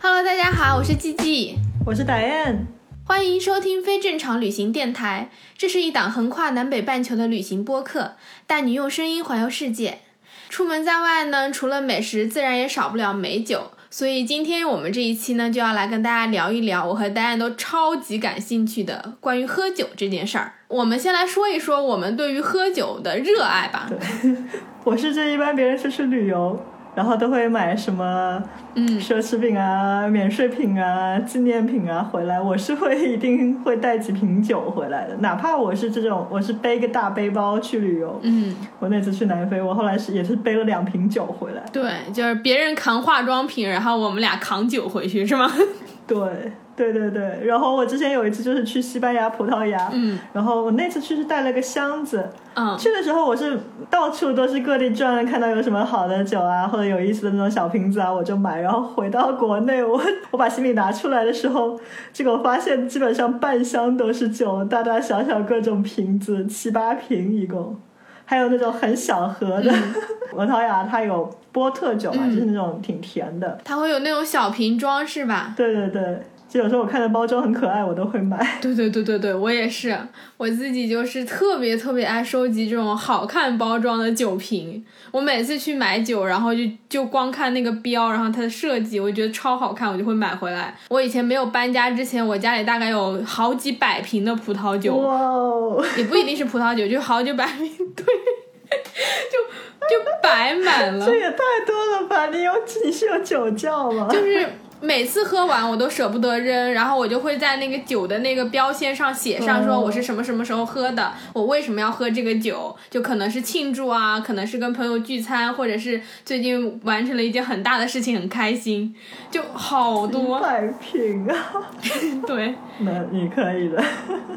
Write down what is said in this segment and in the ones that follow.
Hello，大家好，我是季季，我是达燕，欢迎收听非正常旅行电台。这是一档横跨南北半球的旅行播客，带你用声音环游世界。出门在外呢，除了美食，自然也少不了美酒。所以今天我们这一期呢，就要来跟大家聊一聊我和丹丹都超级感兴趣的关于喝酒这件事儿。我们先来说一说我们对于喝酒的热爱吧。对，我是这一般别人出去旅游。然后都会买什么，嗯，奢侈品啊、免税品啊、纪念品啊回来。我是会一定会带几瓶酒回来的，哪怕我是这种，我是背个大背包去旅游。嗯，我那次去南非，我后来是也是背了两瓶酒回来。对，就是别人扛化妆品，然后我们俩扛酒回去，是吗？对。对对对，然后我之前有一次就是去西班牙、葡萄牙，嗯，然后我那次去是带了个箱子，嗯，去的时候我是到处都是各地转，看到有什么好的酒啊，或者有意思的那种小瓶子啊，我就买。然后回到国内，我我把行李拿出来的时候，结果发现基本上半箱都是酒，大大小小各种瓶子，七八瓶一共，还有那种很小盒的。葡萄牙它有波特酒嘛，就是那种挺甜的，它会有那种小瓶装是吧？对对对。就有时候我看的包装很可爱，我都会买。对对对对对，我也是，我自己就是特别特别爱收集这种好看包装的酒瓶。我每次去买酒，然后就就光看那个标，然后它的设计，我觉得超好看，我就会买回来。我以前没有搬家之前，我家里大概有好几百瓶的葡萄酒，哇，也不一定是葡萄酒，就好几百瓶，对，就就摆满了。这也太多了吧？你有你是有酒窖吗？就是。每次喝完我都舍不得扔，然后我就会在那个酒的那个标签上写上说我是什么什么时候喝的，我为什么要喝这个酒，就可能是庆祝啊，可能是跟朋友聚餐，或者是最近完成了一件很大的事情很开心，就好多百瓶啊，对，那你可以的。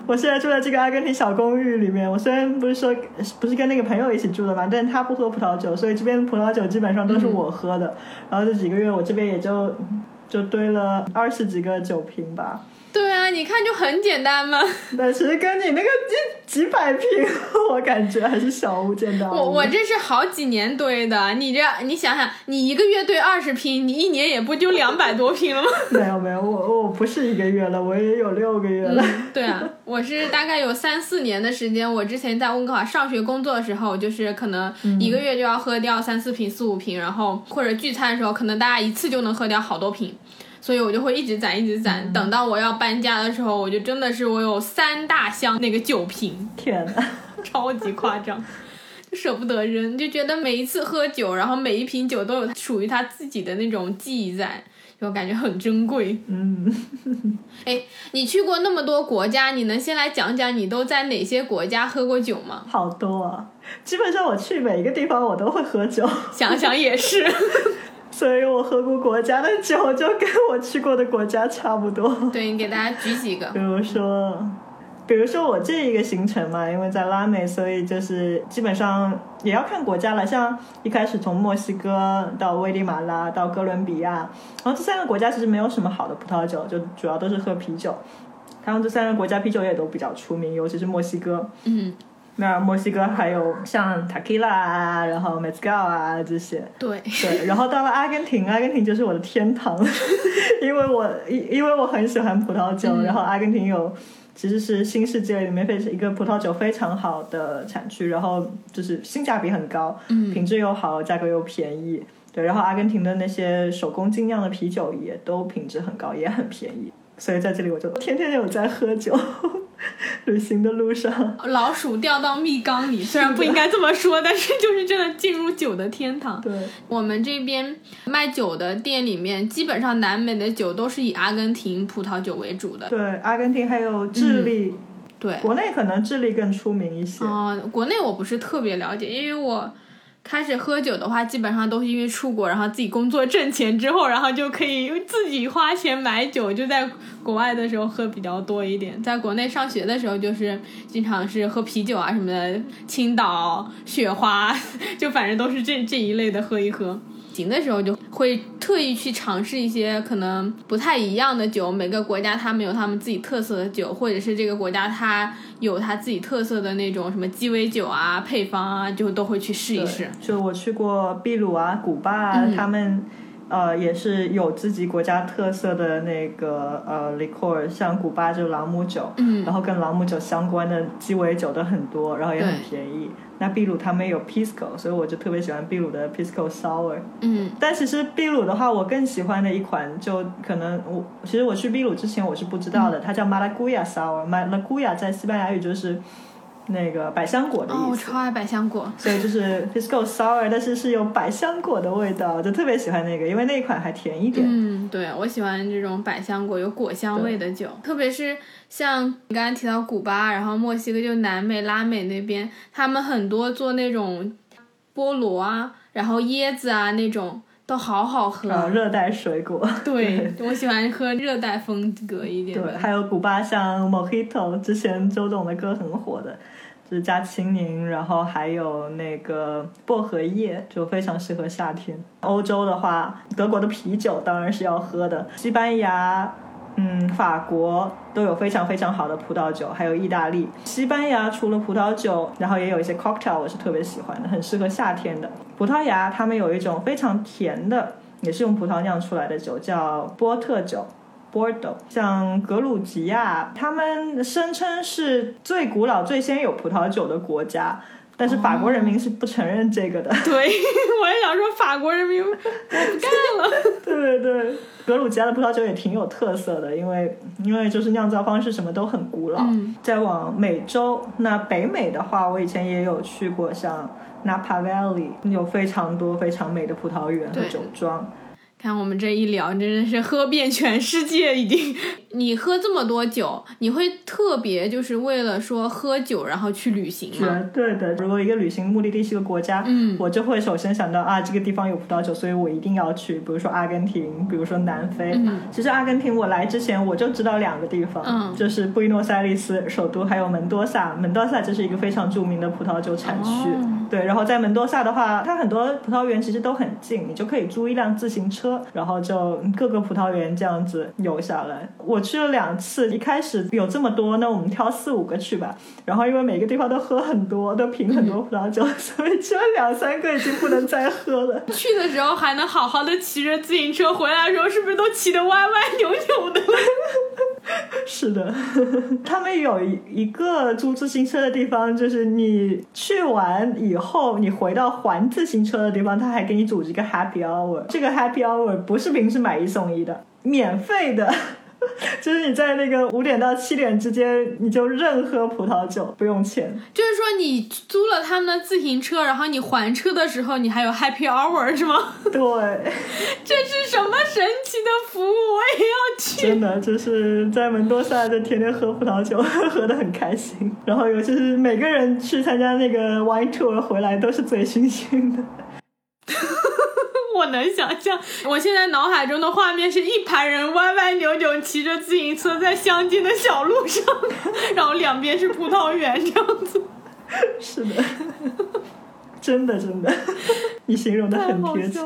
我现在住在这个阿根廷小公寓里面，我虽然不是说不是跟那个朋友一起住的嘛，但他不喝葡萄酒，所以这边葡萄酒基本上都是我喝的，然后这几个月我这边也就。就堆了二十几个酒瓶吧。对啊，你看就很简单嘛。但其实跟你那个几几百瓶，我感觉还是小巫见大巫。我我这是好几年堆的，你这你想想，你一个月堆二十瓶，你一年也不就两百多瓶了吗？没有没有，我我不是一个月了，我也有六个月了。对啊，我是大概有三四年的时间。我之前在温哥华上学工作的时候，就是可能一个月就要喝掉三四瓶、四五瓶，然后或者聚餐的时候，可能大家一次就能喝掉好多瓶。所以我就会一直攒，一直攒，等到我要搬家的时候，我就真的是我有三大箱那个酒瓶，天呐，超级夸张，就舍不得扔，就觉得每一次喝酒，然后每一瓶酒都有属于他自己的那种记忆在，就感觉很珍贵。嗯，哎，你去过那么多国家，你能先来讲讲你都在哪些国家喝过酒吗？好多啊，基本上我去每一个地方我都会喝酒。想想也是。所以我喝过国家的酒，就跟我去过的国家差不多。对你给大家举几个，比如说，比如说我这一个行程嘛，因为在拉美，所以就是基本上也要看国家了。像一开始从墨西哥到危地马拉到哥伦比亚，然后这三个国家其实没有什么好的葡萄酒，就主要都是喝啤酒。他们这三个国家啤酒也都比较出名，尤其是墨西哥。嗯。那墨西哥还有像 Tequila 啊，然后 Mezcal 啊这些。对对，然后到了阿根廷，阿根廷就是我的天堂，因为我因因为我很喜欢葡萄酒，然后阿根廷有其实是新世界里面非一个葡萄酒非常好的产区，然后就是性价比很高，品质又好，价格又便宜。对，然后阿根廷的那些手工精酿的啤酒也都品质很高，也很便宜。所以在这里我就天天有在喝酒，旅行的路上，老鼠掉到蜜缸里，虽然不应该这么说，但是就是真的进入酒的天堂。对，我们这边卖酒的店里面，基本上南美的酒都是以阿根廷葡萄酒为主的。对，阿根廷还有智利，对，国内可能智利更出名一些。啊，国内我不是特别了解，因为我。开始喝酒的话，基本上都是因为出国，然后自己工作挣钱之后，然后就可以自己花钱买酒。就在国外的时候喝比较多一点，在国内上学的时候就是经常是喝啤酒啊什么的，青岛、雪花，就反正都是这这一类的喝一喝。行的时候就会特意去尝试一些可能不太一样的酒，每个国家他们有他们自己特色的酒，或者是这个国家它有它自己特色的那种什么鸡尾酒啊、配方啊，就都会去试一试。就我去过秘鲁啊、古巴啊，他们。呃，也是有自己国家特色的那个呃 liquor，像古巴就朗姆酒，嗯，然后跟朗姆酒相关的鸡尾酒的很多，然后也很便宜。那秘鲁他们有 pisco，所以我就特别喜欢秘鲁的 pisco sour。嗯，但其实秘鲁的话，我更喜欢的一款就可能我其实我去秘鲁之前我是不知道的，它叫马拉古亚 sour，马拉古亚在西班牙语就是。那个百香果的意思，我超爱百香果，所以就是 pisco sour，但是是有百香果的味道，就特别喜欢那个，因为那一款还甜一点。嗯，对，我喜欢这种百香果有果香味的酒，特别是像你刚才提到古巴，然后墨西哥就南美、拉美那边，他们很多做那种菠萝啊，然后椰子啊那种都好好喝。热带水果。对，我喜欢喝热带风格一点的。对，还有古巴像 Mojito，之前周董的歌很火的。就是加青柠，然后还有那个薄荷叶，就非常适合夏天。欧洲的话，德国的啤酒当然是要喝的。西班牙、嗯，法国都有非常非常好的葡萄酒，还有意大利。西班牙除了葡萄酒，然后也有一些 cocktail，我是特别喜欢的，很适合夏天的。葡萄牙他们有一种非常甜的，也是用葡萄酿出来的酒，叫波特酒。（Borde） 像格鲁吉亚，他们声称是最古老、最先有葡萄酒的国家，但是法国人民是不承认这个的。对，我也想说法国人民我不干了。对对对，格鲁吉亚的葡萄酒也挺有特色的，因为因为就是酿造方式什么都很古老。再往美洲，那北美的话，我以前也有去过，像 Napa Valley 有非常多非常美的葡萄园和酒庄。看我们这一聊，真的是喝遍全世界。已经，你喝这么多酒，你会特别就是为了说喝酒然后去旅行吗？绝对的。如果一个旅行目的地是个国家，嗯，我就会首先想到啊，这个地方有葡萄酒，所以我一定要去。比如说阿根廷，比如说南非。嗯，其实阿根廷我来之前我就知道两个地方，嗯，就是布宜诺斯艾利斯首都，还有门多萨。门多萨就是一个非常著名的葡萄酒产区。对，然后在门多萨的话，它很多葡萄园其实都很近，你就可以租一辆自行车，然后就各个葡萄园这样子游下来。我去了两次，一开始有这么多，那我们挑四五个去吧。然后因为每个地方都喝很多，都品很多葡萄酒，所以只有两三个已经不能再喝了。去的时候还能好好的骑着自行车，回来的时候是不是都骑得歪歪扭扭的？是的，他们有一个租自行车的地方，就是你去完以后，你回到还自行车的地方，他还给你组织一个 happy hour。这个 happy hour 不是平时买一送一的，免费的。就是你在那个五点到七点之间，你就任喝葡萄酒不用钱。就是说你租了他们的自行车，然后你还车的时候，你还有 happy hour 是吗？对，这是什么神奇的服务？我也要去。真的，就是在门多萨就天天喝葡萄酒，喝的很开心。然后尤其是每个人去参加那个 wine tour 回来都是醉醺醺的。我能想象，我现在脑海中的画面是一排人歪歪扭扭骑着自行车在乡间的小路上，然后两边是葡萄园这样子。是的，真的真的，你形容的很贴切。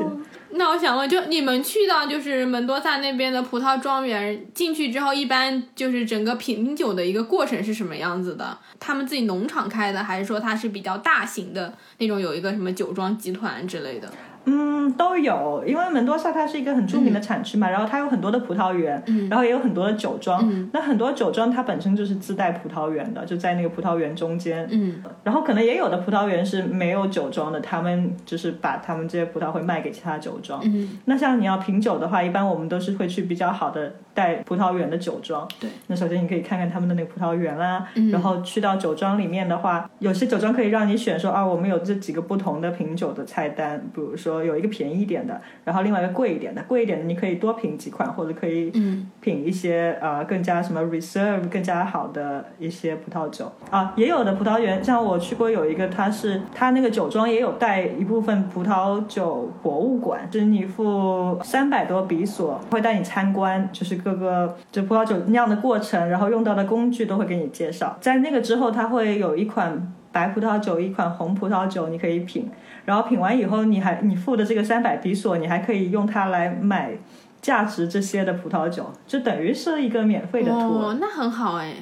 那我想问，就你们去到就是门多萨那边的葡萄庄园，进去之后，一般就是整个品酒的一个过程是什么样子的？他们自己农场开的，还是说它是比较大型的那种，有一个什么酒庄集团之类的？嗯，都有，因为门多萨它是一个很著名的产区嘛，然后它有很多的葡萄园，然后也有很多的酒庄。那很多酒庄它本身就是自带葡萄园的，就在那个葡萄园中间。嗯，然后可能也有的葡萄园是没有酒庄的，他们就是把他们这些葡萄会卖给其他酒庄。嗯，那像你要品酒的话，一般我们都是会去比较好的带葡萄园的酒庄。对，那首先你可以看看他们的那个葡萄园啦，然后去到酒庄里面的话，有些酒庄可以让你选说啊，我们有这几个不同的品酒的菜单，比如说有一个便宜一点的，然后另外一个贵一点的，贵一点的你可以多品几款，或者可以品一些呃更加什么 reserve 更加好的一些葡萄酒啊，也有的葡萄园，像我去过有一个，它是它那个酒庄也有带一部分葡萄酒博物馆，就是你付三百多比索会带你参观，就是各个就葡萄酒酿的过程，然后用到的工具都会给你介绍。在那个之后，它会有一款白葡萄酒，一款红葡萄酒，你可以品。然后品完以后，你还你付的这个三百比索，你还可以用它来买价值这些的葡萄酒，就等于是一个免费的托。哦，那很好哎。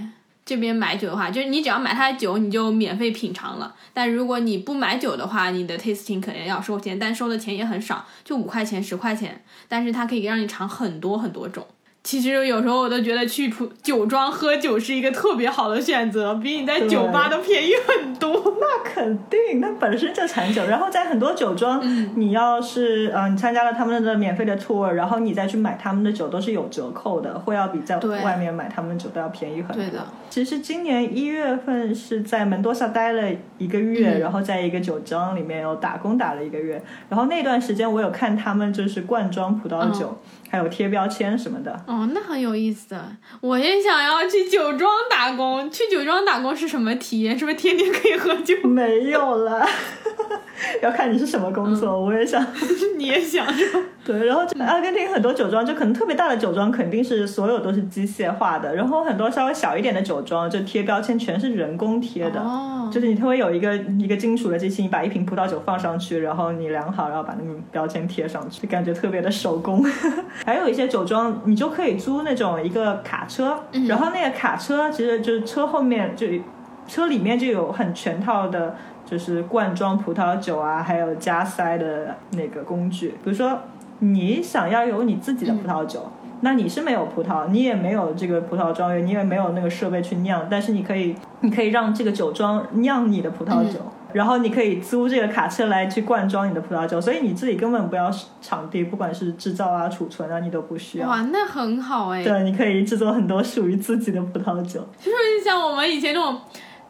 这边买酒的话，就是你只要买它的酒，你就免费品尝了。但如果你不买酒的话，你的 tasting 肯定要收钱，但收的钱也很少，就五块钱、十块钱。但是它可以让你尝很多很多种。其实有时候我都觉得去普酒庄喝酒是一个特别好的选择，比你在酒吧都便宜很多。那肯定，那本身就产酒，然后在很多酒庄，你要是呃你参加了他们的免费的 tour，然后你再去买他们的酒都是有折扣的，会要比在外面买他们的酒都要便宜很多。对的。其实今年一月份是在门多萨待了一个月，然后在一个酒庄里面有打工打了一个月，然后那段时间我有看他们就是灌装葡萄酒。还有贴标签什么的哦，那很有意思。我也想要去酒庄打工。去酒庄打工是什么体验？是不是天天可以喝酒？没有了，要看你是什么工作。我也想，你也想？对，然后阿根廷很多酒庄就可能特别大的酒庄肯定是所有都是机械化的，然后很多稍微小一点的酒庄就贴标签全是人工贴的。哦，就是你特别有一个一个金属的机器，你把一瓶葡萄酒放上去，然后你量好，然后把那个标签贴上去，感觉特别的手工。还有一些酒庄，你就可以租那种一个卡车，然后那个卡车其实就是车后面就车里面就有很全套的，就是灌装葡萄酒啊，还有加塞的那个工具。比如说你想要有你自己的葡萄酒，那你是没有葡萄，你也没有这个葡萄庄园，你也没有那个设备去酿，但是你可以，你可以让这个酒庄酿你的葡萄酒。然后你可以租这个卡车来去灌装你的葡萄酒，所以你自己根本不要场地，不管是制造啊、储存啊，你都不需要。哇，那很好哎。对，你可以制作很多属于自己的葡萄酒。就是像我们以前那种。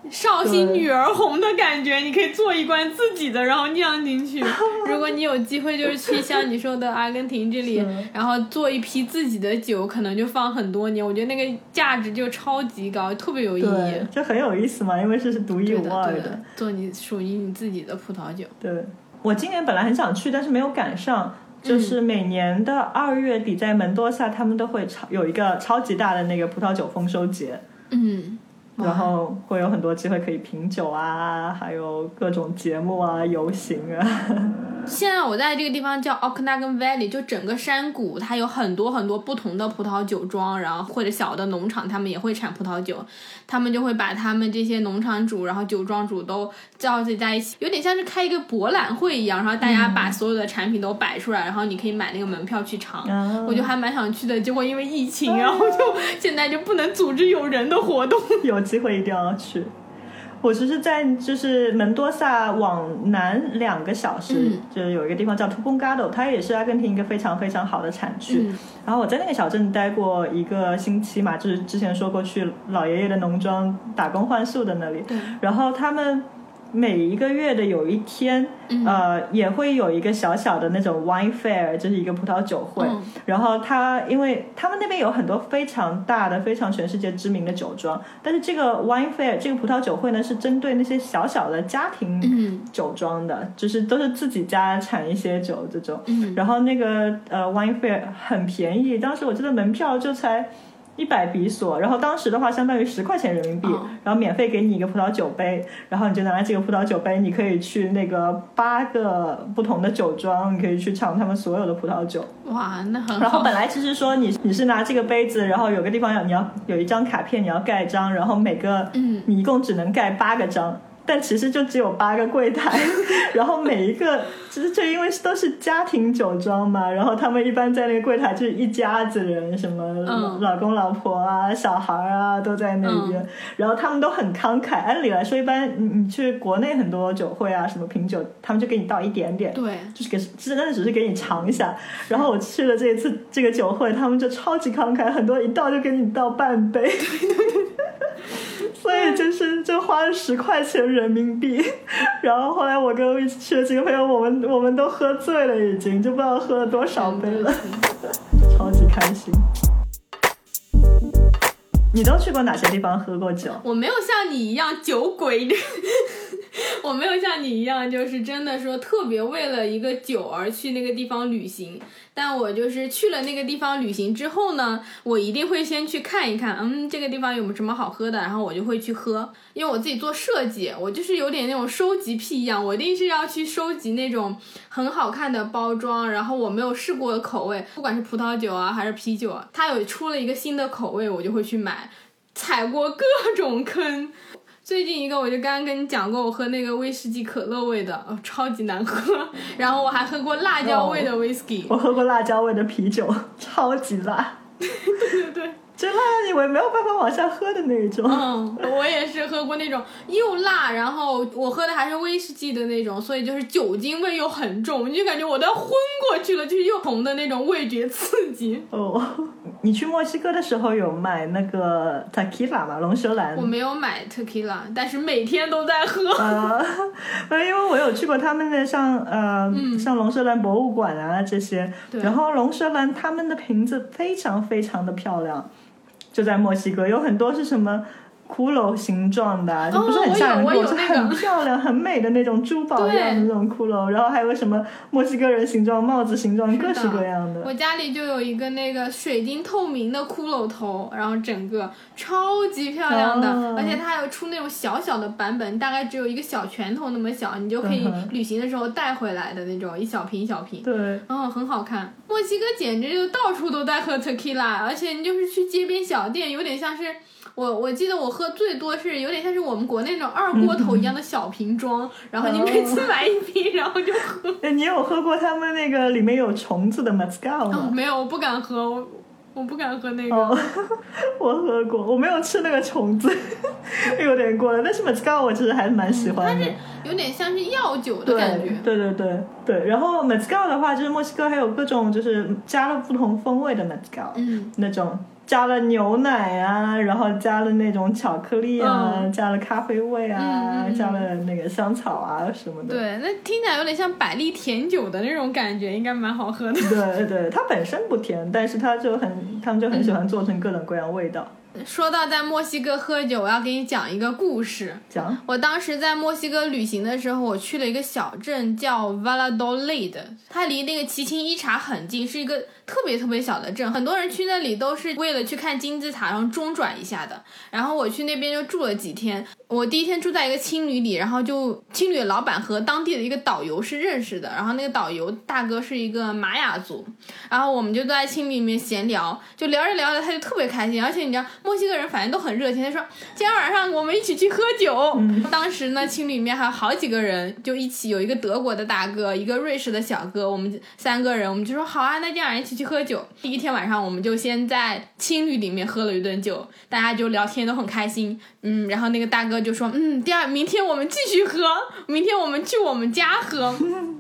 绍兴女儿红的感觉，你可以做一罐自己的，然后酿进去。如果你有机会，就是去像你说的阿根廷这里，然后做一批自己的酒，可能就放很多年。我觉得那个价值就超级高，特别有意义。这很有意思嘛，因为这是独一无二的，做你属于你自己的葡萄酒。对，我今年本来很想去，但是没有赶上。就是每年的二月底，在门多萨，他们都会超有一个超级大的那个葡萄酒丰收节。嗯。然后会有很多机会可以品酒啊，还有各种节目啊、游行啊。现在我在这个地方叫 Okanagan Valley，就整个山谷，它有很多很多不同的葡萄酒庄，然后或者小的农场，他们也会产葡萄酒。他们就会把他们这些农场主，然后酒庄主都召集在一起，有点像是开一个博览会一样，然后大家把所有的产品都摆出来，然后你可以买那个门票去尝。我就还蛮想去的，结果因为疫情，然后就现在就不能组织有人的活动。有机会一定要去。我其实，在就是门多萨往南两个小时，就是有一个地方叫 Tupongado，它也是阿根廷一个非常非常好的产区。然后我在那个小镇待过一个星期嘛，就是之前说过去老爷爷的农庄打工换宿的那里。然后他们。每一个月的有一天，呃，也会有一个小小的那种 wine fair，就是一个葡萄酒会。然后他，因为他们那边有很多非常大的、非常全世界知名的酒庄，但是这个 wine fair 这个葡萄酒会呢，是针对那些小小的家庭酒庄的，就是都是自己家产一些酒这种。然后那个呃 wine fair 很便宜，当时我记得门票就才。一百比索，然后当时的话相当于十块钱人民币，然后免费给你一个葡萄酒杯，然后你就拿这个葡萄酒杯，你可以去那个八个不同的酒庄，你可以去尝他们所有的葡萄酒。哇，那很。然后本来其实说你你是拿这个杯子，然后有个地方要你要有一张卡片，你要盖章，然后每个嗯，你一共只能盖八个章。但其实就只有八个柜台，然后每一个其实就因为都是家庭酒庄嘛，然后他们一般在那个柜台就是一家子人，什么老公老婆啊、小孩啊都在那边，然后他们都很慷慨。按理来说，一般你你去国内很多酒会啊，什么品酒，他们就给你倒一点点，对，就是给真的只是给你尝一下。然后我去了这一次这个酒会，他们就超级慷慨，很多一倒就给你倒半杯。对对对。所以就是就花了十块钱人民币，然后后来我跟我一起去的几个朋友，我们我们都喝醉了，已经就不知道喝了多少杯了，超级开心。你都去过哪些地方喝过酒？我没有像你一样酒鬼。我没有像你一样，就是真的说特别为了一个酒而去那个地方旅行。但我就是去了那个地方旅行之后呢，我一定会先去看一看，嗯，这个地方有什么好喝的，然后我就会去喝。因为我自己做设计，我就是有点那种收集癖一样，我一定是要去收集那种很好看的包装，然后我没有试过的口味，不管是葡萄酒啊还是啤酒，它有出了一个新的口味，我就会去买。踩过各种坑。最近一个，我就刚刚跟你讲过，我喝那个威士忌可乐味的，哦，超级难喝。然后我还喝过辣椒味的 whisky，、我喝过辣椒味的啤酒，超级辣，对对对，就辣到你我没有办法往下喝的那一种。嗯，我也是喝过那种又辣，然后我喝的还是威士忌的那种，所以就是酒精味又很重，你就感觉我都要昏过去了，就是又红的那种味觉刺激。哦，你去墨西哥的时候有买那个 tequila 吗？龙舌兰我。没有买 tequila，但是每天都在喝。因为我有去过他们的像呃、像龙舌兰博物馆啊这些，然后龙舌兰他们的瓶子非常非常的漂亮，就在墨西哥有很多是什么。骷髅形状的啊，就不是很吓人的，是哦我有我有那个很漂亮、很美的那种珠宝一样的那种骷髅。然后还有什么墨西哥人形状、帽子形状，各式各样的。我家里就有一个那个水晶透明的骷髅头，然后整个超级漂亮的，哦而且它还有出那种小小的版本，大概只有一个小拳头那么小，你就可以旅行的时候带回来的那种，一小瓶一小瓶。对，哦，很好看。墨西哥简直就到处都在喝 tequila，而且你就是去街边小店，有点像是我我记得我喝最多是有点像是我们国内那种二锅头一样的小瓶装，然后你每次买一瓶，然后就喝。哎，你有喝过他们那个里面有虫子的 mezcal 哦，吗？没有，我不敢喝，我我不敢喝那个。哦，我喝过，我没有吃那个虫子，有点过了。但是 mezcal 我其实还是蛮喜欢的。有点像是药酒的感觉。对对对对，然后 mezcal 的话，就是墨西哥还有各种就是加了不同风味的 mezcal，、嗯，那种加了牛奶啊，然后加了那种巧克力啊，加了咖啡味啊，加了那个香草啊什么的。对，那听起来有点像百利甜酒的那种感觉，应该蛮好喝的。对对，它本身不甜，但是它就很，他们就很喜欢做成各种各样味道。说到在墨西哥喝酒，我要给你讲一个故事。讲，我当时在墨西哥旅行的时候，我去了一个小镇叫 Valladolid，它离那个奇琴伊察很近，是一个特别特别小的镇。很多人去那里都是为了去看金字塔，然后中转一下的。然后我去那边就住了几天。我第一天住在一个青旅里，然后就青旅的老板和当地的一个导游是认识的，然后那个导游大哥是一个玛雅族，然后我们就在青旅里面闲聊，就聊着聊着他就特别开心，而且你知道墨西哥人反正都很热情，他说今天晚上我们一起去喝酒。当时呢，青旅里面还有好几个人，就一起有一个德国的大哥，一个瑞士的小哥，我们三个人，我们就说好啊，那今晚上一起去喝酒。第一天晚上我们就先在青旅里面喝了一顿酒，大家就聊天都很开心，嗯，然后那个大哥就说，嗯，第二明天我们继续喝，明天我们去我们家喝，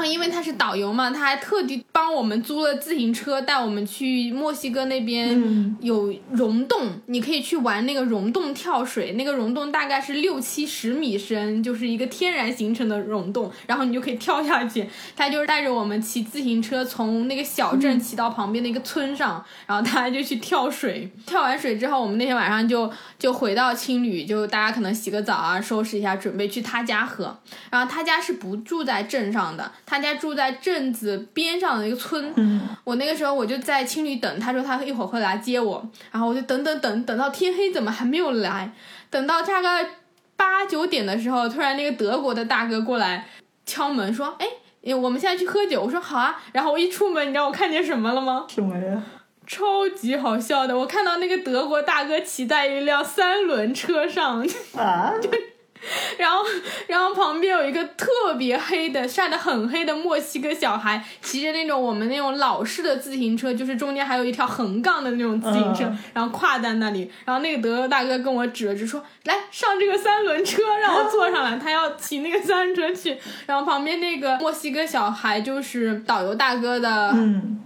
因为他是导游嘛，他还特地帮我们租了自行车，带我们去墨西哥那边嗯有溶洞，你可以去玩那个溶洞跳水，那个溶洞大概是六七十米深，就是一个天然形成的溶洞，然后你就可以跳下去。他就是带着我们骑自行车从那个小镇骑到旁边的一个村上，然后他就去跳水。跳完水之后，我们那天晚上就就回到青旅，就大家可能洗个澡啊，收拾一下，准备去他家喝。然后他家是不住在镇上的，他家住在镇子边上的一个村。嗯，我那个时候我就在青旅等，他说他一会儿会来接我，然后我就等等等等到天黑，怎么还没有来？等到大概八九点的时候，突然那个德国的大哥过来敲门说：“哎。”我们现在去喝酒，我说好啊，然后我一出门，你知道我看见什么了吗？什么呀？超级好笑的，我看到那个德国大哥骑在一辆三轮车上，啊？然后，然后旁边有一个特别黑的、晒得很黑的墨西哥小孩，骑着那种我们那种老式的自行车，就是中间还有一条横杠的那种自行车，嗯然后跨在那里。然后那个德国大哥跟我指了指说：“来上这个三轮车，让我坐上来。”他要骑那个三轮车去。然后旁边那个墨西哥小孩就是导游大哥的嗯，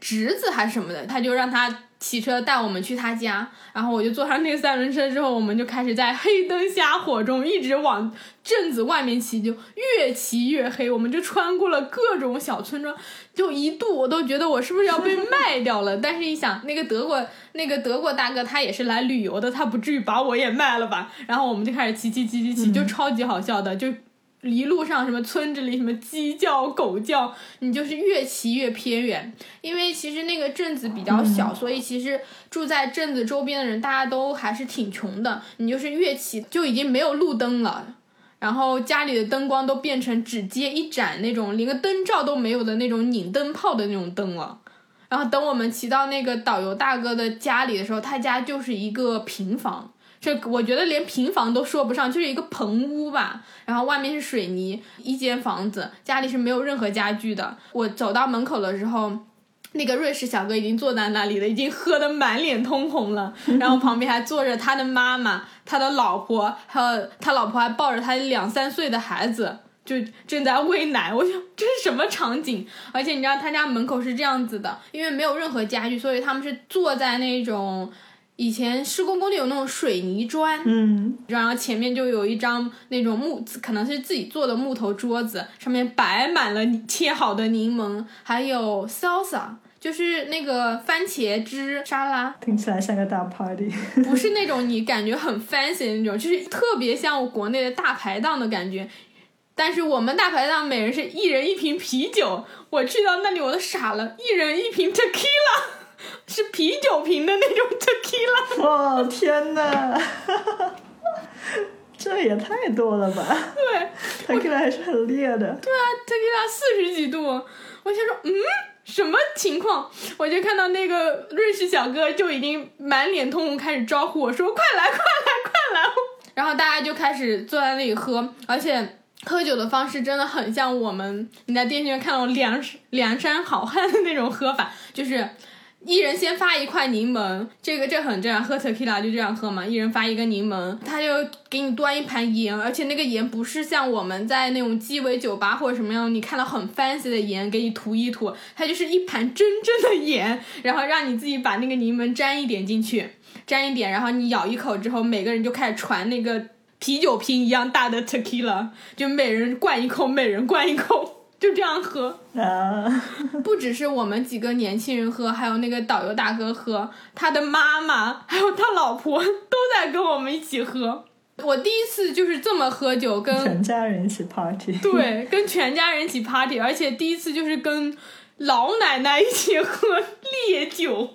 侄子还是什么的，他就让他骑车带我们去他家，然后我就坐上那个三轮车之后，我们就开始在黑灯瞎火中一直往镇子外面骑，就越骑越黑，我们就穿过了各种小村庄，就一度我都觉得我是不是要被 卖掉了，但是一想那个德国那个德国大哥他也是来旅游的，他不至于把我也卖了吧？然后我们就开始骑骑骑骑骑，就超级好笑的，就。一路上什么村子里什么鸡叫狗叫，你就是越骑越偏远，因为其实那个镇子比较小，所以其实住在镇子周边的人大家都还是挺穷的。你就是越骑就已经没有路灯了，然后家里的灯光都变成只接一盏那种连个灯罩都没有的那种拧灯泡的那种灯了。然后等我们骑到那个导游大哥的家里的时候，他家就是一个平房，这我觉得连平房都说不上，就是一个棚屋吧。然后外面是水泥，一间房子，家里是没有任何家具的。我走到门口的时候，那个瑞士小哥已经坐在那里了，已经喝得满脸通红了。然后旁边还坐着他的妈妈、他的老婆，还有他老婆还抱着他两三岁的孩子，就正在喂奶。我想这是什么场景？而且你知道他家门口是这样子的，因为没有任何家具，所以他们是坐在那种。以前施工工地有那种水泥砖，嗯，然后前面就有一张那种木，可能是自己做的木头桌子，上面摆满了切好的柠檬，还有 salsa，就是那个番茄汁沙拉，听起来像个大 party。不是那种你感觉很 fancy 的那种，就是特别像国内的大排档的感觉。但是我们大排档每人是一人一瓶啤酒，我去到那里我都傻了，一人一瓶 tequila。是啤酒瓶的那种 tequila，哇天哪，这也太多了吧？对，tequila 还是很烈的。对啊，tequila 四十几度，我想说，嗯，什么情况？我就看到那个瑞士小哥就已经满脸通红，开始招呼我说：“快来，快来，快来！” 然后大家就开始坐在那里喝，而且喝酒的方式真的很像我们你在电视上看到梁梁山好汉的那种喝法，就是。一人先发一块柠檬，这个这很正常，喝 tequila 就这样喝嘛。一人发一个柠檬，他就给你端一盘盐，而且那个盐不是像我们在那种鸡尾酒吧或者什么样，你看到很 fancy 的盐给你涂一涂，它就是一盘真正的盐，然后让你自己把那个柠檬沾一点进去，沾一点，然后你咬一口之后，每个人就开始传那个啤酒瓶一样大的 tequila，就每人灌一口，每人灌一口。就这样喝 啊！不只是我们几个年轻人喝，还有那个导游大哥喝，他的妈妈还有他老婆都在跟我们一起喝。我第一次就是这么喝酒，跟全家人一起 party。对，跟全家人一起 party，而且第一次就是跟老奶奶一起喝烈酒。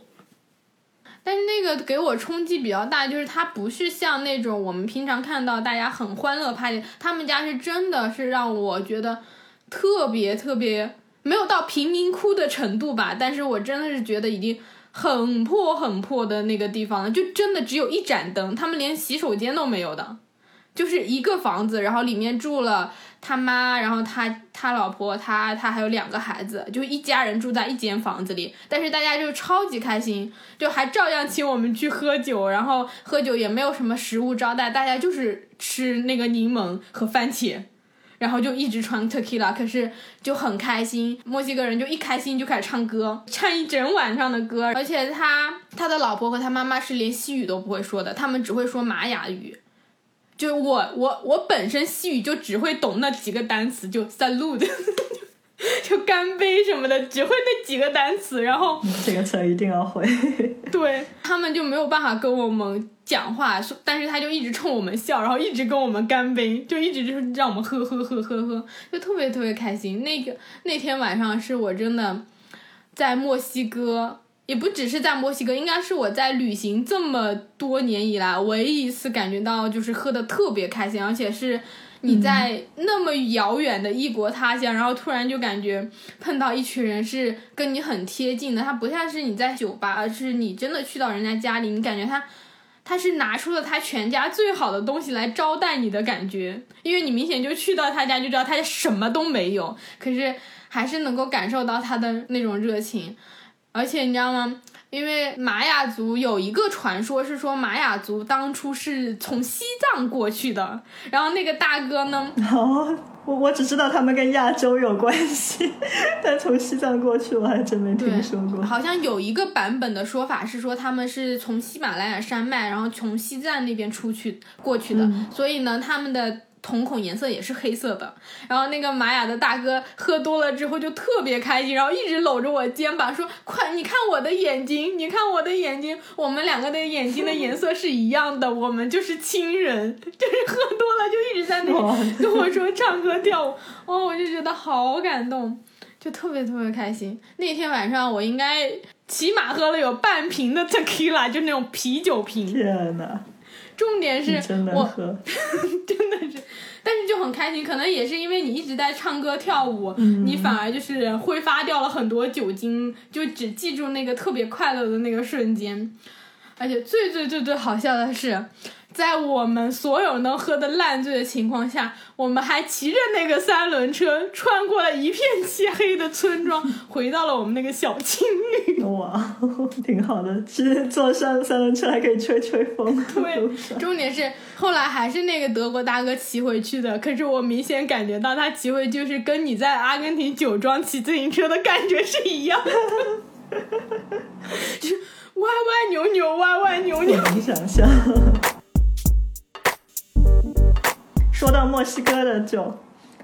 但是那个给我冲击比较大，就是它不是像那种我们平常看到大家很欢乐 party，他们家是真的是让我觉得。特别特别没有到贫民窟的程度吧，但是我真的是觉得已经很破很破的那个地方了，就真的只有一盏灯，他们连洗手间都没有的，就是一个房子，然后里面住了他妈，然后他他老婆，他他还有两个孩子，就一家人住在一间房子里，但是大家就超级开心，就还照样请我们去喝酒，然后喝酒也没有什么食物招待，大家就是吃那个柠檬和番茄。然后就一直穿 tequila，可是就很开心。墨西哥人就一开心就开始唱歌，唱一整晚上的歌。而且他他的老婆和他妈妈是连西语都不会说的，他们只会说玛雅语。就我我我本身西语就只会懂那几个单词，就 salute，就干杯什么的，只会那几个单词。然后 这个词一定要会。对他们就没有办法跟我们。讲话，但是他就一直冲我们笑，然后一直跟我们干杯，就一直就是让我们喝喝喝喝喝，就特别特别开心。那个那天晚上是我真的在墨西哥，也不只是在墨西哥，应该是我在旅行这么多年以来唯一一次感觉到就是喝的特别开心，而且是你在那么遥远的异国他乡，然后突然就感觉碰到一群人是跟你很贴近的，他不像是你在酒吧，而是你真的去到人家家里，你感觉他。他是拿出了他全家最好的东西来招待你的感觉，因为你明显就去到他家就知道他家什么都没有，可是还是能够感受到他的那种热情，而且你知道吗？因为玛雅族有一个传说是说玛雅族当初是从西藏过去的，然后那个大哥呢？哦我我只知道他们跟亚洲有关系，但从西藏过去我还真没听说过。好像有一个版本的说法是说他们是从喜马拉雅山脉，然后从西藏那边出去过去的，所以呢，他们的。瞳孔颜色也是黑色的，然后那个玛雅的大哥喝多了之后就特别开心，然后一直搂着我肩膀说：“快，你看我的眼睛，你看我的眼睛，我们两个的眼睛的颜色是一样的，我们就是亲人。”就是喝多了就一直在那跟我说唱歌跳舞，哦，我就觉得好感动，就特别特别开心。那天晚上我应该起码喝了有半瓶的 tequila，就那种啤酒瓶。天呐。重点是我 真的是，但是就很开心，可能也是因为你一直在唱歌跳舞，你反而就是挥发掉了很多酒精，就只记住那个特别快乐的那个瞬间。而且最最最最好笑的是，在我们所有人都喝的烂醉的情况下，我们还骑着那个三轮车，穿过了一片漆黑的村庄，回到了我们那个小青旅。哇，挺好的，其实坐上三轮车还可以吹吹风。对，重点是后来还是那个德国大哥骑回去的，可是我明显感觉到他骑回就是跟你在阿根廷酒庄骑自行车的感觉是一样的，就歪歪扭扭，歪歪扭扭。你想象。说到墨西哥的酒，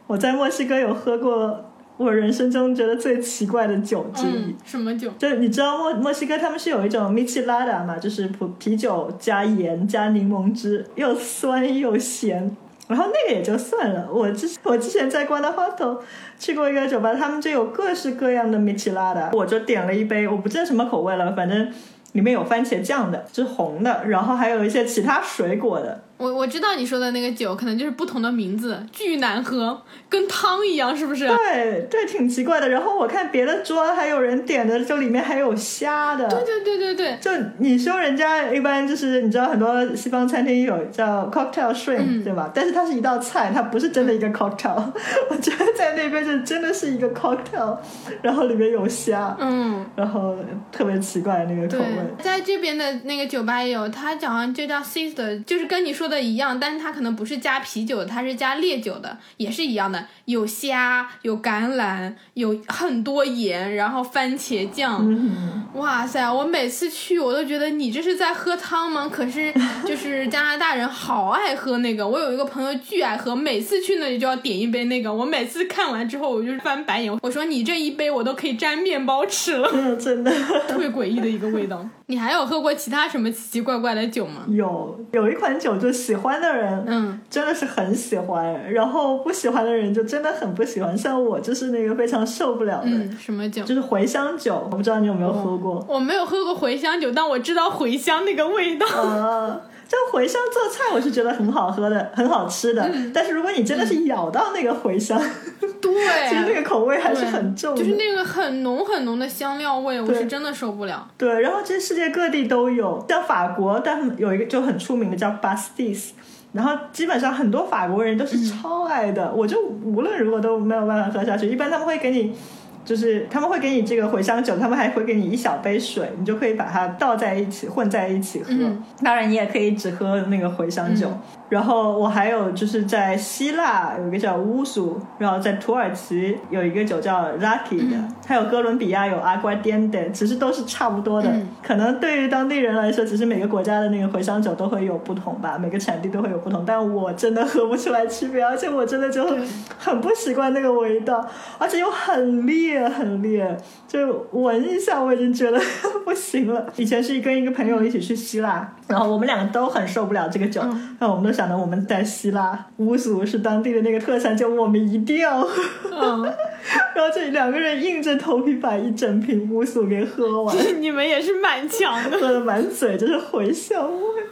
我在墨西哥有喝过我人生中觉得最奇怪的酒之一。嗯，什么酒？就你知道墨墨西哥他们是有一种米奇拉达嘛，就是葡啤酒加盐加柠檬汁，又酸又咸。然后那个也就算了，我之我之前在瓜达花头去过一个酒吧，他们就有各式各样的米奇拉达，我就点了一杯，我不记得什么口味了，反正里面有番茄酱的，是红的，然后还有一些其他水果的。我我知道你说的那个酒，可能就是不同的名字，巨难喝，跟汤一样，是不是？对对，挺奇怪的。然后我看别的桌还有人点的，就里面还有虾的。对对对对对。就你说人家一般就是你知道很多西方餐厅有叫 cocktail shrimp，、对吧？但是它是一道菜，它不是真的一个 cocktail。我觉得在那边就真的是一个 cocktail，然后里面有虾，嗯，然后特别奇怪的那个口味。在这边的那个酒吧也有，它好像就叫 sister，就是跟你说的一样，但是它可能不是加啤酒，它是加烈酒的，也是一样的，有虾，有橄榄，有很多盐，然后番茄酱。嗯，哇塞！我每次去我都觉得你这是在喝汤吗？可是 就是加拿大人好爱喝那个，我有一个朋友巨爱喝，每次去那里就要点一杯那个。我每次看完之后我就翻白眼，我说你这一杯我都可以沾面包吃了。嗯，真的特别诡异的一个味道。你还有喝过其他什么奇奇怪怪的酒吗？有有一款酒，就喜欢的人，嗯，真的是很喜欢，然后不喜欢的人就真的很不喜欢。像我就是那个非常受不了的，嗯，什么酒？就是茴香酒。我不知道你有没有喝过？我没有喝过茴香酒，但我知道茴香那个味道。呃，这茴香做菜我是觉得很好喝的，很好吃的。嗯但是如果你真的是咬到那个茴香，对，其实那个口味还是很重的。就是那个很浓很浓的香料味，我是真的受不了。对，然后其实世界各地都有，像法国，但有一个就很出名的叫 Bastis，然后基本上很多法国人都是超爱的，我就无论如何都没有办法喝下去。一般他们会给你，就是他们会给你这个茴香酒，他们还会给你一小杯水，你就可以把它倒在一起混在一起喝。嗯当然，你也可以只喝那个茴香酒。然后我还有就是在希腊有一个叫乌苏，然后在土耳其有一个酒叫 Lucky 的，还有哥伦比亚有阿瓜颠的，其实都是差不多的。嗯可能对于当地人来说，其实每个国家的那个茴香酒都会有不同吧，每个产地都会有不同。但我真的喝不出来区别，而且我真的就对很不习惯那个味道，而且又很烈很烈，就闻一下我已经觉得不行了。以前是跟一个朋友一起去希腊，然后我们两个都很受不了这个酒，那、我们都想着我们在希腊乌苏是当地的那个特产就，我们一定要喝。嗯，然后这两个人硬着头皮把一整瓶乌苏给喝完。你们也是蛮强的。喝的满嘴就是茴香味。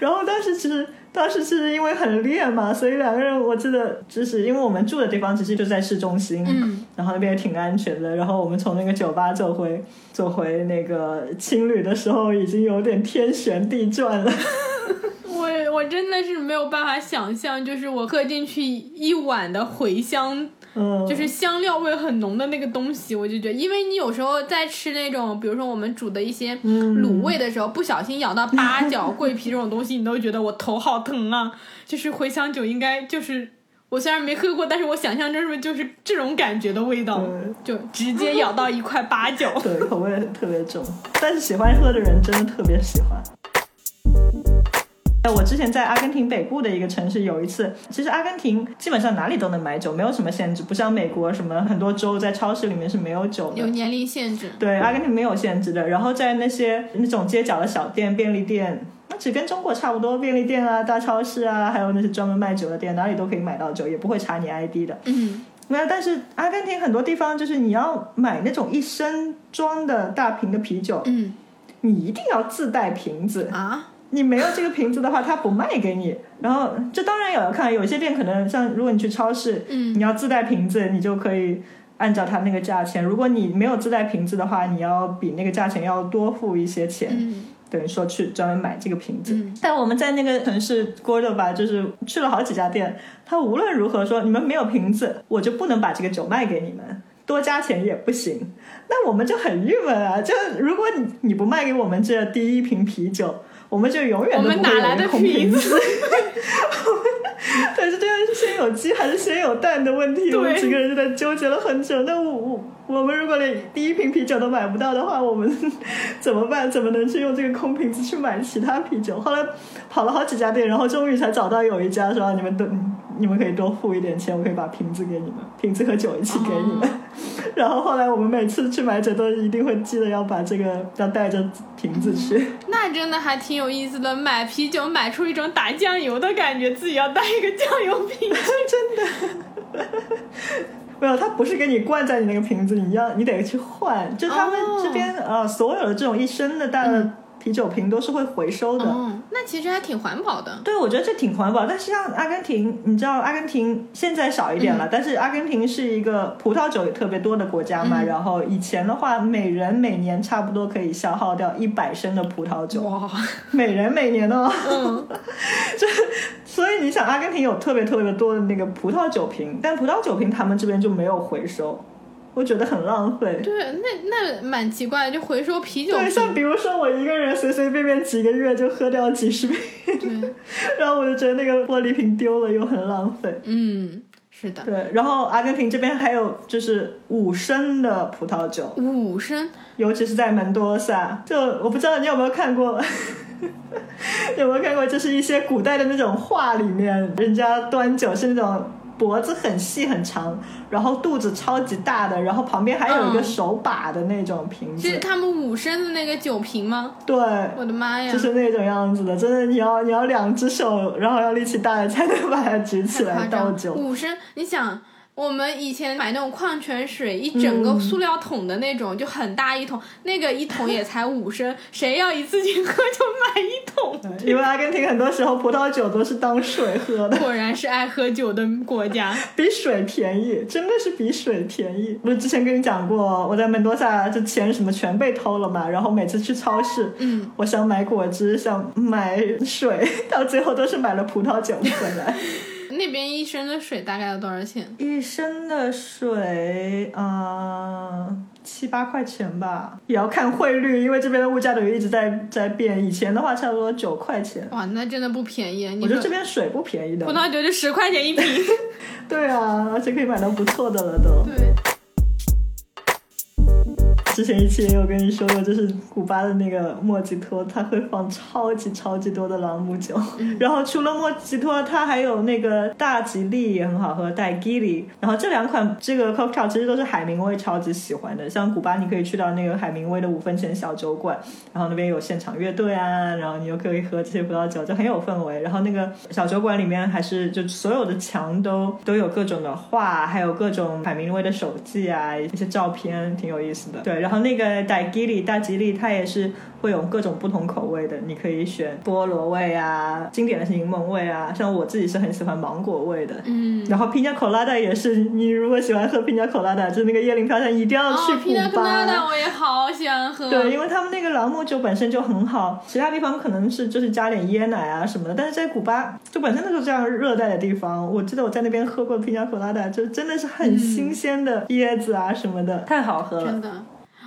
然后当时其实当时是因为很烈嘛，所以两个人我记得就是因为我们住的地方其实就在市中心，嗯，然后那边也挺安全的。然后我们从那个酒吧走回走回那个青旅的时候，已经有点天旋地转了。我我真的是没有办法想象，就是我喝进去一碗的茴香，嗯，就是香料味很浓的那个东西，我就觉得，因为你有时候在吃那种，比如说我们煮的一些嗯卤味的时候，不小心咬到八角、桂皮这种东西，你都会觉得我头好疼啊。就是茴香酒应该就是。我虽然没喝过，但是我想象中是不是就是这种感觉的味道？就直接咬到一块八角。对，口味特别重，但是喜欢喝的人真的特别喜欢。我之前在阿根廷北部的一个城市，有一次，其实阿根廷基本上哪里都能买酒，没有什么限制，不像美国什么很多州在超市里面是没有酒的。有年龄限制。对，阿根廷没有限制的。然后在那些那种街角的小店、便利店，那只跟中国差不多，便利店啊、大超市啊，还有那些专门卖酒的店，哪里都可以买到酒，也不会查你 ID 的。嗯，没有，但是阿根廷很多地方就是你要买那种一升装的大瓶的啤酒，嗯你一定要自带瓶子。啊，你没有这个瓶子的话，他不卖给你。然后这当然也要看，有些店可能像如果你去超市，嗯你要自带瓶子，你就可以按照它那个价钱。如果你没有自带瓶子的话，你要比那个价钱要多付一些钱。嗯等于说去专门买这个瓶子。嗯但我们在那个城市过的吧，就是去了好几家店，他无论如何说你们没有瓶子，我就不能把这个酒卖给你们。多加钱也不行，那我们就很郁闷啊！就如果你你不卖给我们这第一瓶啤酒，我们就永远都不会有一个空瓶子。对，这样是先有鸡还是先有蛋的问题。我们几个人就在纠结了很久。那我我我们如果连第一瓶啤酒都买不到的话，我们怎么办？怎么能去用这个空瓶子去买其他啤酒？后来跑了好几家店，然后终于才找到有一家说你们都你们可以多付一点钱，我可以把瓶子给你们，瓶子和酒一起给你们。哦、然后后来我们每次去买酒都一定会记得要把这个要带着瓶子去。那真的还挺有意思的，买啤酒买出一种打酱油的感觉，自己要带一个酱油瓶，真的。没有，它不是给你灌在你那个瓶子，你要你得去换。就他们这边、哦、呃，所有的这种一升的大的啤酒瓶都是会回收的。嗯，那其实还挺环保的。对，我觉得这挺环保。但是像阿根廷，你知道阿根廷现在少一点了，嗯、但是阿根廷是一个葡萄酒也特别多的国家嘛。嗯、然后以前的话，每人每年差不多可以消耗掉一百升的葡萄酒。哇，每人每年哦。嗯，就。所以你想，阿根廷有特别特别多的那个葡萄酒瓶，但葡萄酒瓶他们这边就没有回收，我觉得很浪费。对，那那蛮奇怪，就回收啤酒。对，像比如说我一个人随随便便几个月就喝掉几十瓶，对，然后我就觉得那个玻璃瓶丢了又很浪费。嗯，是的。对，然后阿根廷这边还有就是五升的葡萄酒，五升，尤其是在门多萨，就我不知道你有没有看过。有没有看过？就是一些古代的那种画里面，人家端酒是那种脖子很细很长，然后肚子超级大的，然后旁边还有一个手把的那种瓶子。是他们五升的那个酒瓶吗？对，我的妈呀，就是那种样子的，真的，你要你要两只手，然后要力气大的才能把它举起来倒酒。五升，你想。我们以前买那种矿泉水，一整个塑料桶的那种，嗯、就很大一桶，那个一桶也才五升，谁要一次性喝就买一桶。因为阿根廷很多时候葡萄酒都是当水喝的。果然是爱喝酒的国家，比水便宜，真的是比水便宜。不是之前跟你讲过，我在门多萨这钱什么全被偷了嘛，然后每次去超市，嗯，我想买果汁，想买水，到最后都是买了葡萄酒回来。那边一升的水大概要多少钱？一升的水，嗯、呃，七八块钱吧，也要看汇率，因为这边的物价等于一直在在变。以前的话差不多九块钱。哇，那真的不便宜。我觉得这边水不便宜的。葡萄酒就十块钱一瓶。对啊，而且可以买到不错的了都。对。之前一期也有跟你说过，就是古巴的那个莫吉托，它会放超级超级多的朗姆酒。嗯、然后除了莫吉托，它还有那个大吉利也很好喝，带吉利。然后这两款这个 cocktail 其实都是海明威超级喜欢的。像古巴，你可以去到那个海明威的五分钱小酒馆，然后那边有现场乐队啊，然后你又可以喝这些葡萄酒，就很有氛围。然后那个小酒馆里面还是就所有的墙都都有各种的画，还有各种海明威的手记啊，一些照片，挺有意思的。对。然后那个大吉利大吉利，它也是会有各种不同口味的，你可以选菠萝味啊，经典的是柠檬味啊，像我自己是很喜欢芒果味的。嗯。然后 Pina Colada 也是，你如果喜欢喝 Pina Colada，就是那个椰林飘香，一定要去古巴。哦、Pina Colada 我也好喜欢喝。对，因为他们那个朗姆酒本身就很好，其他地方可能是就是加点椰奶啊什么的，但是在古巴就本身就是这样热带的地方，我记得我在那边喝过 Pina Colada，就真的是很新鲜的椰子啊什么的，嗯、太好喝了。真的。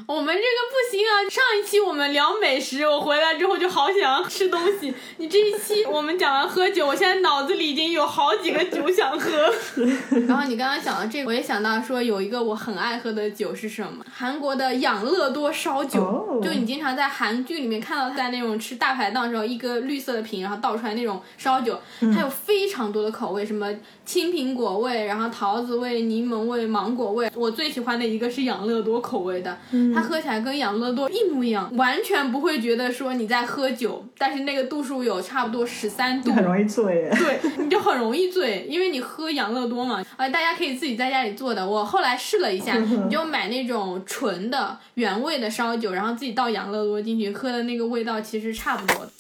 我们这个不行啊！上一期我们聊美食，我回来之后就好想吃东西。你这一期我们讲完喝酒，我现在脑子里已经有好几个酒想喝。然后你刚刚讲到这个，我也想到说有一个我很爱喝的酒是什么？韩国的养乐多烧酒。Oh. 就你经常在韩剧里面看到，在那种吃大排档的时候，一个绿色的瓶，然后倒出来那种烧酒，嗯、它有非常多的口味，什么青苹果味，然后桃子味、柠檬味、芒果味。我最喜欢的一个是养乐多口味的，嗯、它喝起来跟养乐多一模一样，完全不会觉得说你在喝酒，但是那个度数有差不多十三度，很容易醉。对，你就很容易醉，因为你喝养乐多嘛。呃，大家可以自己在家里做的。我后来试了一下，你就买那种纯的原味的烧酒，然后自己倒养乐多进去喝的那个味道其实差不多的。